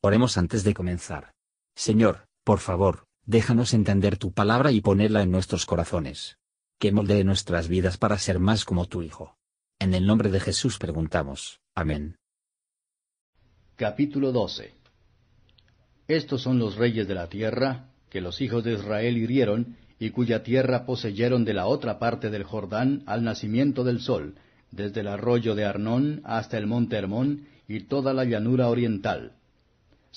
Oremos antes de comenzar. Señor, por favor, déjanos entender tu palabra y ponerla en nuestros corazones. Que moldee nuestras vidas para ser más como tu Hijo. En el nombre de Jesús preguntamos. Amén. Capítulo 12 Estos son los reyes de la tierra, que los hijos de Israel hirieron, y cuya tierra poseyeron de la otra parte del Jordán al nacimiento del sol, desde el arroyo de Arnón hasta el monte Hermón y toda la llanura oriental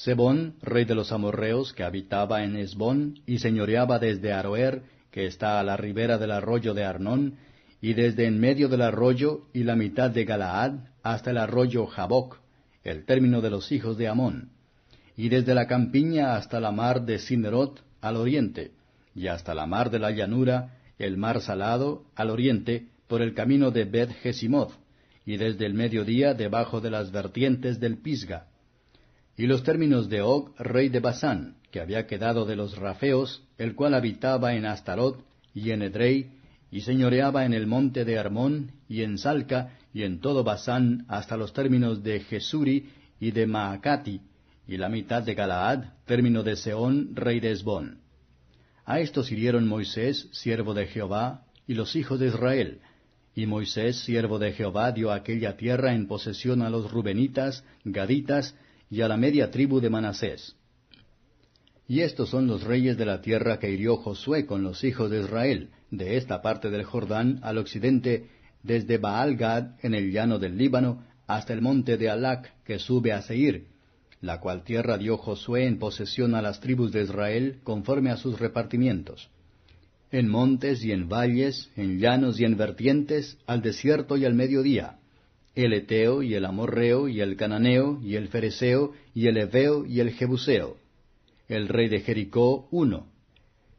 Sebón, rey de los amorreos, que habitaba en Esbón, y señoreaba desde Aroer, que está a la ribera del arroyo de Arnón, y desde en medio del arroyo y la mitad de Galaad, hasta el arroyo Jaboc, el término de los hijos de Amón, y desde la campiña hasta la mar de Sinerot, al oriente, y hasta la mar de la llanura, el mar salado, al oriente, por el camino de Bet y desde el mediodía debajo de las vertientes del Pisga, y los términos de Og, rey de Basán, que había quedado de los Rafeos, el cual habitaba en Astarot y en Edrei, y señoreaba en el monte de Armón, y en Salca, y en todo Basán, hasta los términos de Jesuri y de Maacati, y la mitad de Galaad, término de Seón, rey de Esbón. A estos hirieron Moisés, siervo de Jehová, y los hijos de Israel, y Moisés, siervo de Jehová, dio aquella tierra en posesión a los Rubenitas, Gaditas, y a la media tribu de Manasés. Y estos son los reyes de la tierra que hirió Josué con los hijos de Israel, de esta parte del Jordán al occidente, desde Baal-Gad en el llano del Líbano, hasta el monte de Alac, que sube a Seir, la cual tierra dio Josué en posesión a las tribus de Israel, conforme a sus repartimientos. En montes y en valles, en llanos y en vertientes, al desierto y al mediodía, el Eteo y el Amorreo y el Cananeo y el Fereseo y el Eveo y el Jebuseo. El rey de Jericó, uno.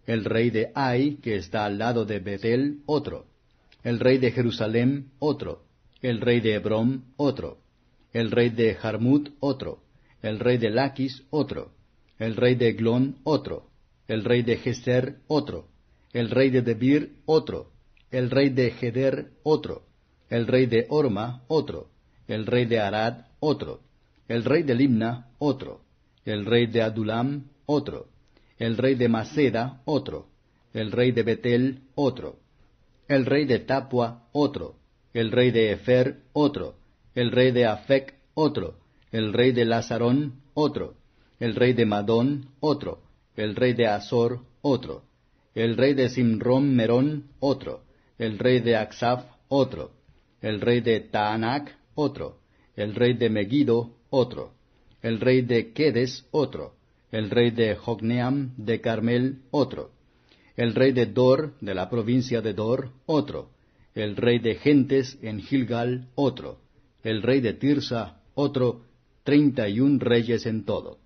El rey de Ai, que está al lado de Betel, otro. El rey de Jerusalén, otro. El rey de Hebrón, otro. El rey de Jarmut, otro. El rey de Laquis, otro. El rey de Eglón, otro. El rey de Geser, otro. El rey de Debir, otro. El rey de Geder, otro el rey de Orma, otro, el rey de Arad, otro, el rey de Limna, otro, el rey de Adulam, otro, el rey de Maceda, otro, el rey de Betel, otro, el rey de Tapua, otro, el rey de Efer, otro, el rey de Afec, otro, el rey de Lazarón, otro, el rey de Madón, otro, el rey de Azor, otro, el rey de Simrom Merón, otro, el rey de Aksaf, otro, el rey de Taanac, otro, el rey de Megiddo, otro, el rey de Quedes, otro, el rey de Jogneam de Carmel, otro, el rey de Dor, de la provincia de Dor, otro, el rey de Gentes en Gilgal, otro, el rey de Tirsa, otro, treinta y un reyes en todo.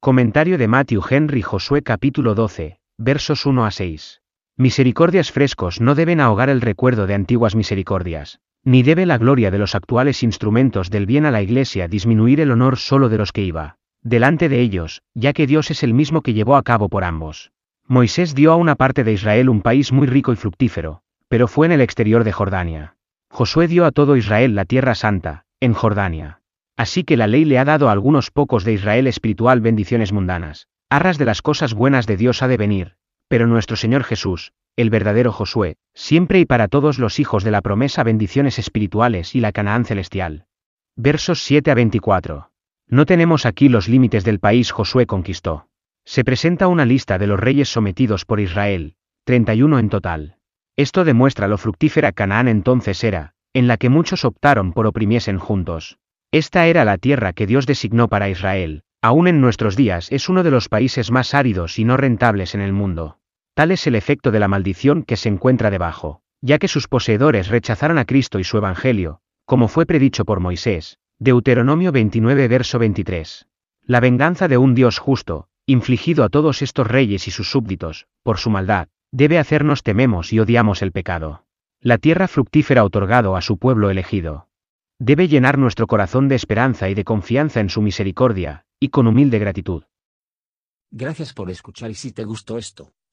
Comentario de Matthew Henry Josué capítulo 12, versos 1 a 6. Misericordias frescos no deben ahogar el recuerdo de antiguas misericordias, ni debe la gloria de los actuales instrumentos del bien a la Iglesia disminuir el honor solo de los que iba, delante de ellos, ya que Dios es el mismo que llevó a cabo por ambos. Moisés dio a una parte de Israel un país muy rico y fructífero, pero fue en el exterior de Jordania. Josué dio a todo Israel la tierra santa, en Jordania. Así que la ley le ha dado a algunos pocos de Israel espiritual bendiciones mundanas. Arras de las cosas buenas de Dios ha de venir, pero nuestro Señor Jesús, el verdadero Josué, siempre y para todos los hijos de la promesa bendiciones espirituales y la Canaán celestial. Versos 7 a 24. No tenemos aquí los límites del país Josué conquistó. Se presenta una lista de los reyes sometidos por Israel, 31 en total. Esto demuestra lo fructífera Canaán entonces era, en la que muchos optaron por oprimiesen juntos. Esta era la tierra que Dios designó para Israel, aún en nuestros días es uno de los países más áridos y no rentables en el mundo. Tal es el efecto de la maldición que se encuentra debajo, ya que sus poseedores rechazaron a Cristo y su Evangelio, como fue predicho por Moisés. Deuteronomio 29 verso 23. La venganza de un Dios justo, infligido a todos estos reyes y sus súbditos, por su maldad, debe hacernos tememos y odiamos el pecado. La tierra fructífera otorgado a su pueblo elegido. Debe llenar nuestro corazón de esperanza y de confianza en su misericordia, y con humilde gratitud. Gracias por escuchar y si te gustó esto,